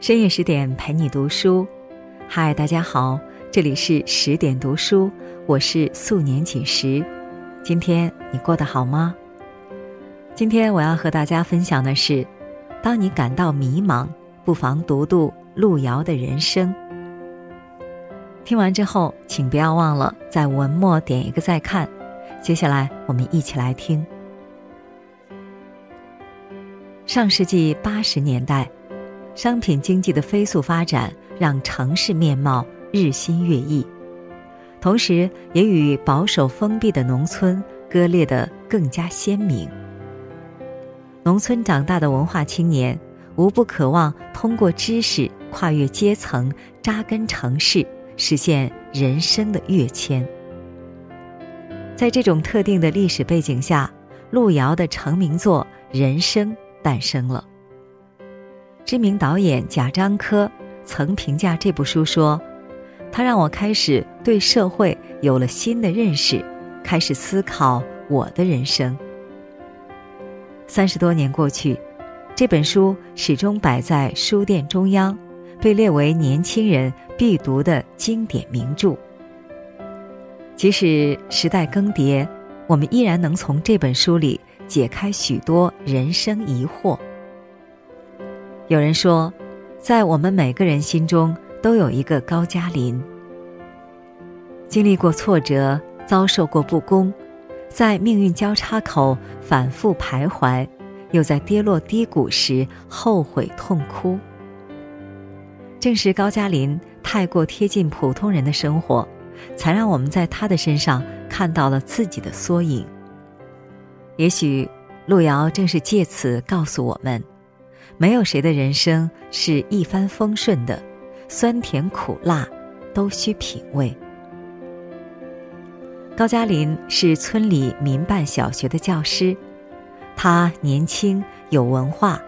深夜十点陪你读书，嗨，大家好，这里是十点读书，我是素年锦时。今天你过得好吗？今天我要和大家分享的是，当你感到迷茫，不妨读读路遥的人生。听完之后，请不要忘了在文末点一个再看。接下来，我们一起来听。上世纪八十年代。商品经济的飞速发展让城市面貌日新月异，同时也与保守封闭的农村割裂得更加鲜明。农村长大的文化青年，无不渴望通过知识跨越阶层，扎根城市，实现人生的跃迁。在这种特定的历史背景下，路遥的成名作《人生》诞生了。知名导演贾樟柯曾评价这部书说：“他让我开始对社会有了新的认识，开始思考我的人生。”三十多年过去，这本书始终摆在书店中央，被列为年轻人必读的经典名著。即使时代更迭，我们依然能从这本书里解开许多人生疑惑。有人说，在我们每个人心中都有一个高加林。经历过挫折，遭受过不公，在命运交叉口反复徘徊，又在跌落低谷时后悔痛哭。正是高加林太过贴近普通人的生活，才让我们在他的身上看到了自己的缩影。也许，路遥正是借此告诉我们。没有谁的人生是一帆风顺的，酸甜苦辣都需品味。高加林是村里民办小学的教师，他年轻有文化，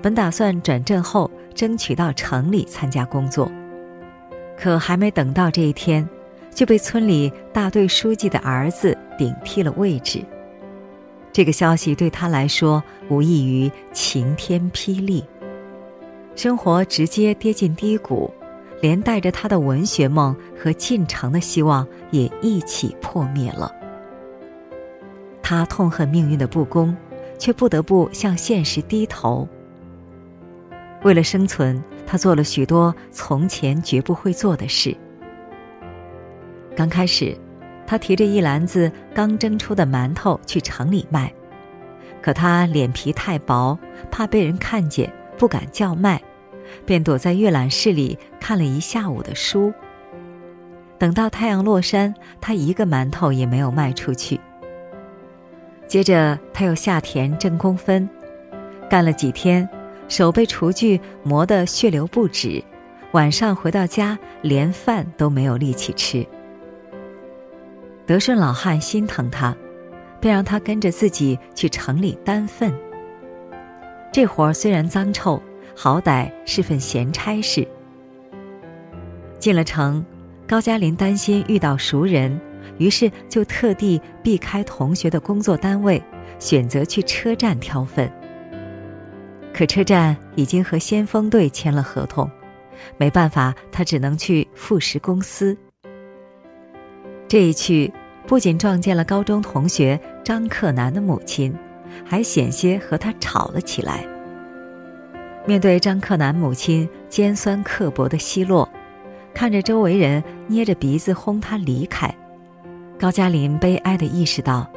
本打算转正后争取到城里参加工作，可还没等到这一天，就被村里大队书记的儿子顶替了位置。这个消息对他来说无异于晴天霹雳，生活直接跌进低谷，连带着他的文学梦和进城的希望也一起破灭了。他痛恨命运的不公，却不得不向现实低头。为了生存，他做了许多从前绝不会做的事。刚开始。他提着一篮子刚蒸出的馒头去城里卖，可他脸皮太薄，怕被人看见，不敢叫卖，便躲在阅览室里看了一下午的书。等到太阳落山，他一个馒头也没有卖出去。接着他又下田挣工分，干了几天，手被厨具磨得血流不止，晚上回到家连饭都没有力气吃。德顺老汉心疼他，便让他跟着自己去城里担粪。这活儿虽然脏臭，好歹是份闲差事。进了城，高加林担心遇到熟人，于是就特地避开同学的工作单位，选择去车站挑粪。可车站已经和先锋队签了合同，没办法，他只能去副食公司。这一去。不仅撞见了高中同学张克南的母亲，还险些和他吵了起来。面对张克南母亲尖酸刻薄的奚落，看着周围人捏着鼻子轰他离开，高加林悲哀地意识到，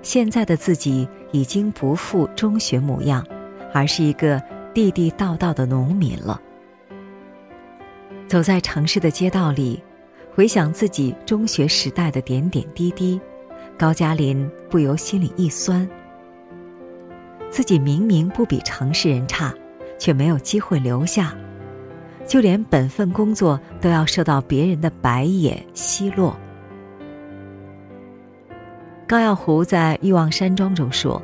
现在的自己已经不复中学模样，而是一个地地道道的农民了。走在城市的街道里。回想自己中学时代的点点滴滴，高加林不由心里一酸。自己明明不比城市人差，却没有机会留下，就连本分工作都要受到别人的白眼奚落。高耀湖在《欲望山庄》中说：“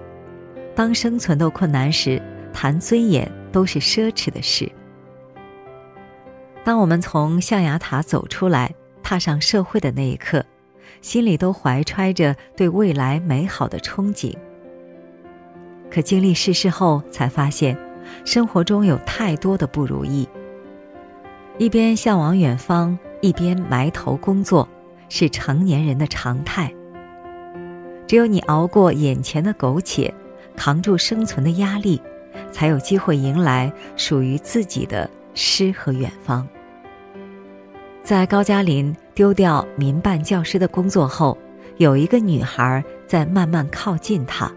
当生存都困难时，谈尊严都是奢侈的事。”当我们从象牙塔走出来。踏上社会的那一刻，心里都怀揣着对未来美好的憧憬。可经历世事后，才发现，生活中有太多的不如意，一边向往远方，一边埋头工作，是成年人的常态。只有你熬过眼前的苟且，扛住生存的压力，才有机会迎来属于自己的诗和远方。在高加林丢掉民办教师的工作后，有一个女孩在慢慢靠近他。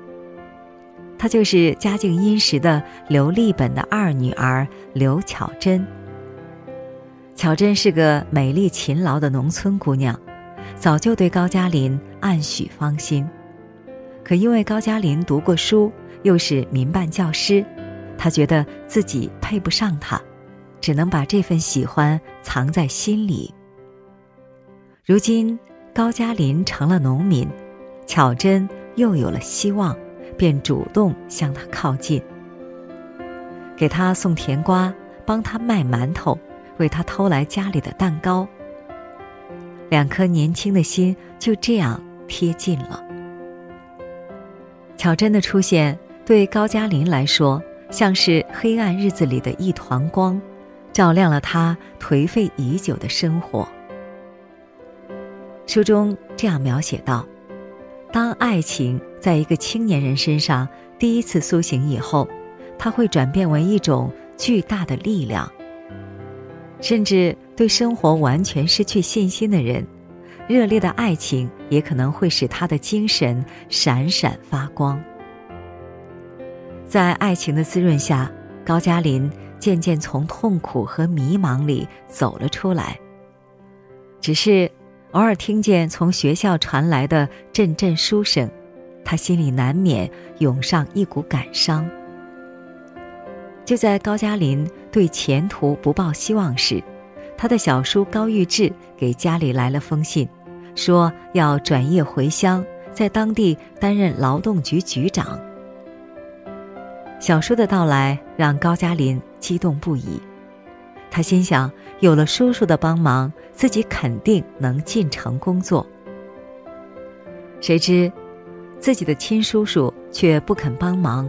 她就是家境殷实的刘立本的二女儿刘巧珍。巧珍是个美丽勤劳的农村姑娘，早就对高加林暗许芳心。可因为高加林读过书，又是民办教师，她觉得自己配不上他，只能把这份喜欢藏在心里。如今高加林成了农民，巧珍又有了希望，便主动向他靠近，给他送甜瓜，帮他卖馒头，为他偷来家里的蛋糕。两颗年轻的心就这样贴近了。巧珍的出现对高加林来说，像是黑暗日子里的一团光，照亮了他颓废已久的生活。书中这样描写道：“当爱情在一个青年人身上第一次苏醒以后，它会转变为一种巨大的力量。甚至对生活完全失去信心的人。”热烈的爱情也可能会使他的精神闪闪发光。在爱情的滋润下，高加林渐渐从痛苦和迷茫里走了出来。只是偶尔听见从学校传来的阵阵书声，他心里难免涌上一股感伤。就在高加林对前途不抱希望时，他的小叔高玉志给家里来了封信，说要转业回乡，在当地担任劳动局局长。小叔的到来让高加林激动不已，他心想，有了叔叔的帮忙，自己肯定能进城工作。谁知，自己的亲叔叔却不肯帮忙，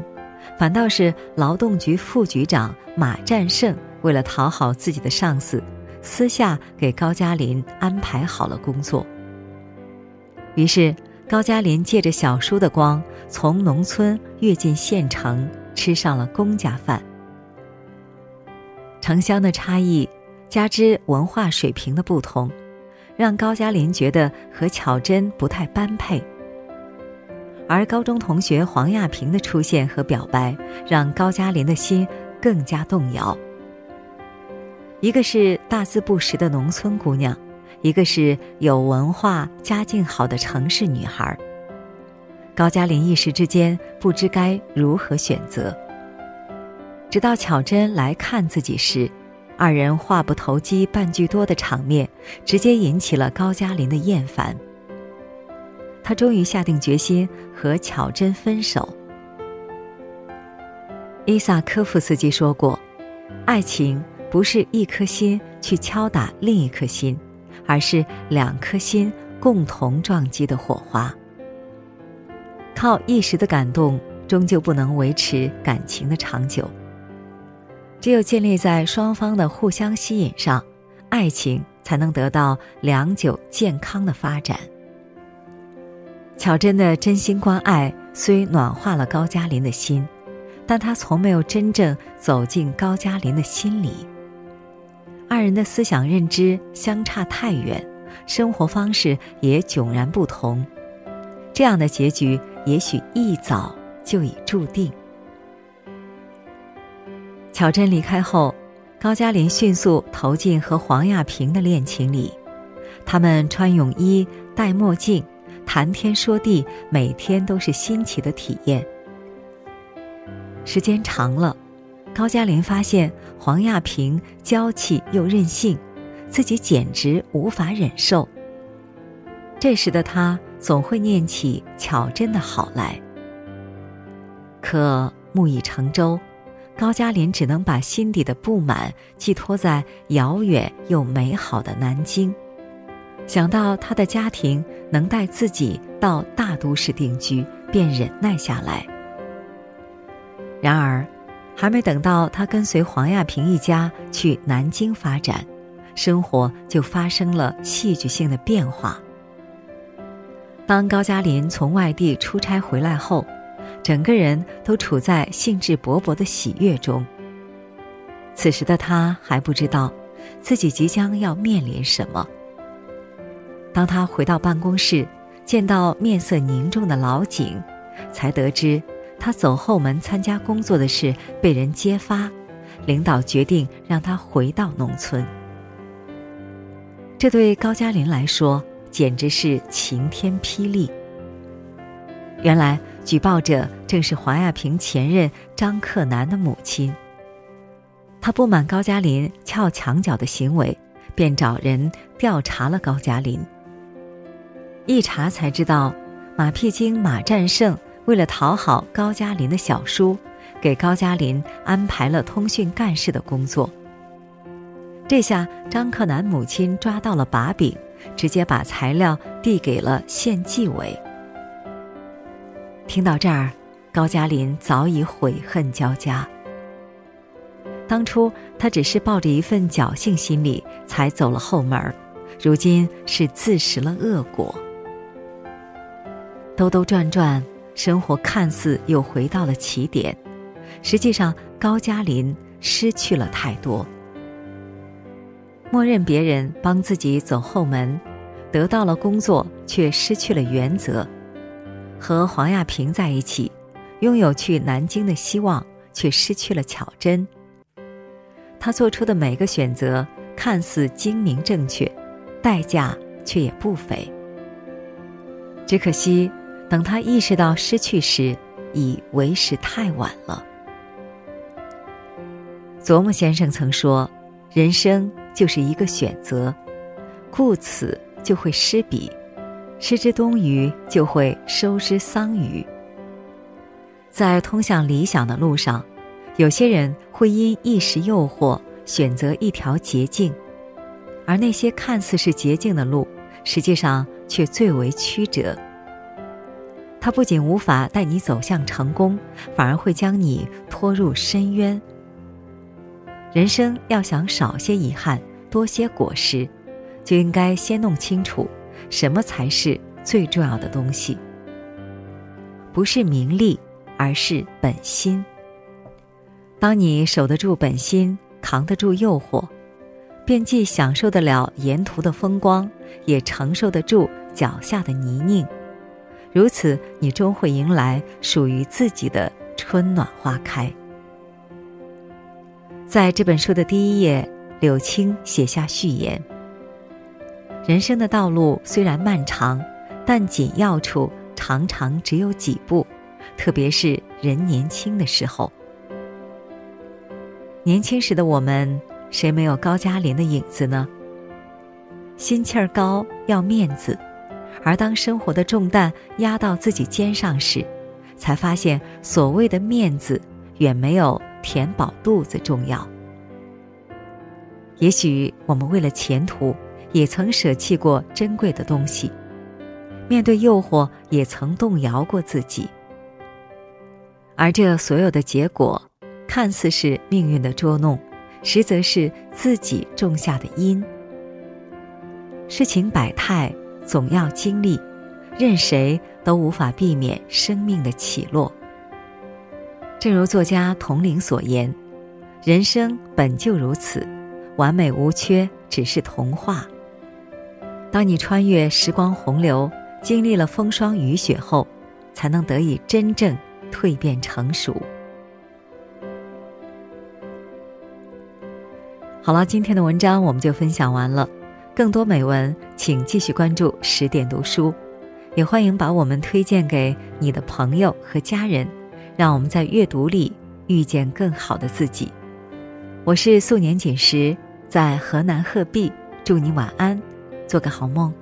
反倒是劳动局副局长马占胜为了讨好自己的上司。私下给高加林安排好了工作。于是，高加林借着小叔的光，从农村跃进县城，吃上了公家饭。城乡的差异，加之文化水平的不同，让高加林觉得和巧珍不太般配。而高中同学黄亚萍的出现和表白，让高加林的心更加动摇。一个是大字不识的农村姑娘，一个是有文化、家境好的城市女孩。高加林一时之间不知该如何选择。直到巧珍来看自己时，二人话不投机半句多的场面，直接引起了高加林的厌烦。他终于下定决心和巧珍分手。伊萨科夫斯基说过：“爱情。”不是一颗心去敲打另一颗心，而是两颗心共同撞击的火花。靠一时的感动，终究不能维持感情的长久。只有建立在双方的互相吸引上，爱情才能得到良久健康的发展。巧珍的真心关爱虽暖化了高加林的心，但他从没有真正走进高加林的心里。二人的思想认知相差太远，生活方式也迥然不同，这样的结局也许一早就已注定。巧珍离开后，高加林迅速投进和黄亚萍的恋情里，他们穿泳衣、戴墨镜，谈天说地，每天都是新奇的体验。时间长了。高加林发现黄亚萍娇气又任性，自己简直无法忍受。这时的他总会念起巧珍的好来。可木已成舟，高加林只能把心底的不满寄托在遥远又美好的南京，想到他的家庭能带自己到大都市定居，便忍耐下来。然而。还没等到他跟随黄亚萍一家去南京发展，生活就发生了戏剧性的变化。当高加林从外地出差回来后，整个人都处在兴致勃勃的喜悦中。此时的他还不知道，自己即将要面临什么。当他回到办公室，见到面色凝重的老井，才得知他走后门参加工作的事被人揭发，领导决定让他回到农村。这对高加林来说简直是晴天霹雳。原来举报者正是黄亚平前任张克南的母亲。他不满高加林撬墙角的行为，便找人调查了高加林。一查才知道，马屁精马占胜为了讨好高加林的小叔，给高加林安排了通讯干事的工作。这下张克南母亲抓到了把柄，直接把材料递给了县纪委。听到这儿，高加林早已悔恨交加。当初他只是抱着一份侥幸心理才走了后门，如今是自食了恶果。兜兜转转，生活看似又回到了起点，实际上高加林失去了太多。默认别人帮自己走后门，得到了工作却失去了原则；和黄亚平在一起，拥有去南京的希望，却失去了巧珍。他做出的每个选择看似精明正确，代价却也不菲。只可惜，等他意识到失去时，已为时太晚了。佐木先生曾说：“人生就是一个选择，顾此就会失彼，失之东隅就会收之桑榆。”在通向理想的路上。有些人会因一时诱惑选择一条捷径，而那些看似是捷径的路，实际上却最为曲折。它不仅无法带你走向成功，反而会将你拖入深渊。人生要想少些遗憾，多些果实，就应该先弄清楚什么才是最重要的东西。不是名利，而是本心。当你守得住本心，扛得住诱惑，便既享受得了沿途的风光，也承受得住脚下的泥泞。如此，你终会迎来属于自己的春暖花开。在这本书的第一页，柳青写下序言：人生的道路虽然漫长，但紧要处常常只有几步，特别是人年轻的时候。年轻时的我们，谁没有高加林的影子呢？心气儿高，要面子，而当生活的重担压到自己肩上时，才发现所谓的面子远没有填饱肚子重要。也许我们为了前途，也曾舍弃过珍贵的东西，面对诱惑也曾动摇过自己，而这所有的结果。看似是命运的捉弄，实则是自己种下的因。事情百态，总要经历，任谁都无法避免生命的起落。正如作家童玲所言：“人生本就如此，完美无缺只是童话。”当你穿越时光洪流，经历了风霜雨雪后，才能得以真正蜕变成熟。好了，今天的文章我们就分享完了。更多美文，请继续关注十点读书，也欢迎把我们推荐给你的朋友和家人，让我们在阅读里遇见更好的自己。我是素年锦时，在河南鹤壁，祝你晚安，做个好梦。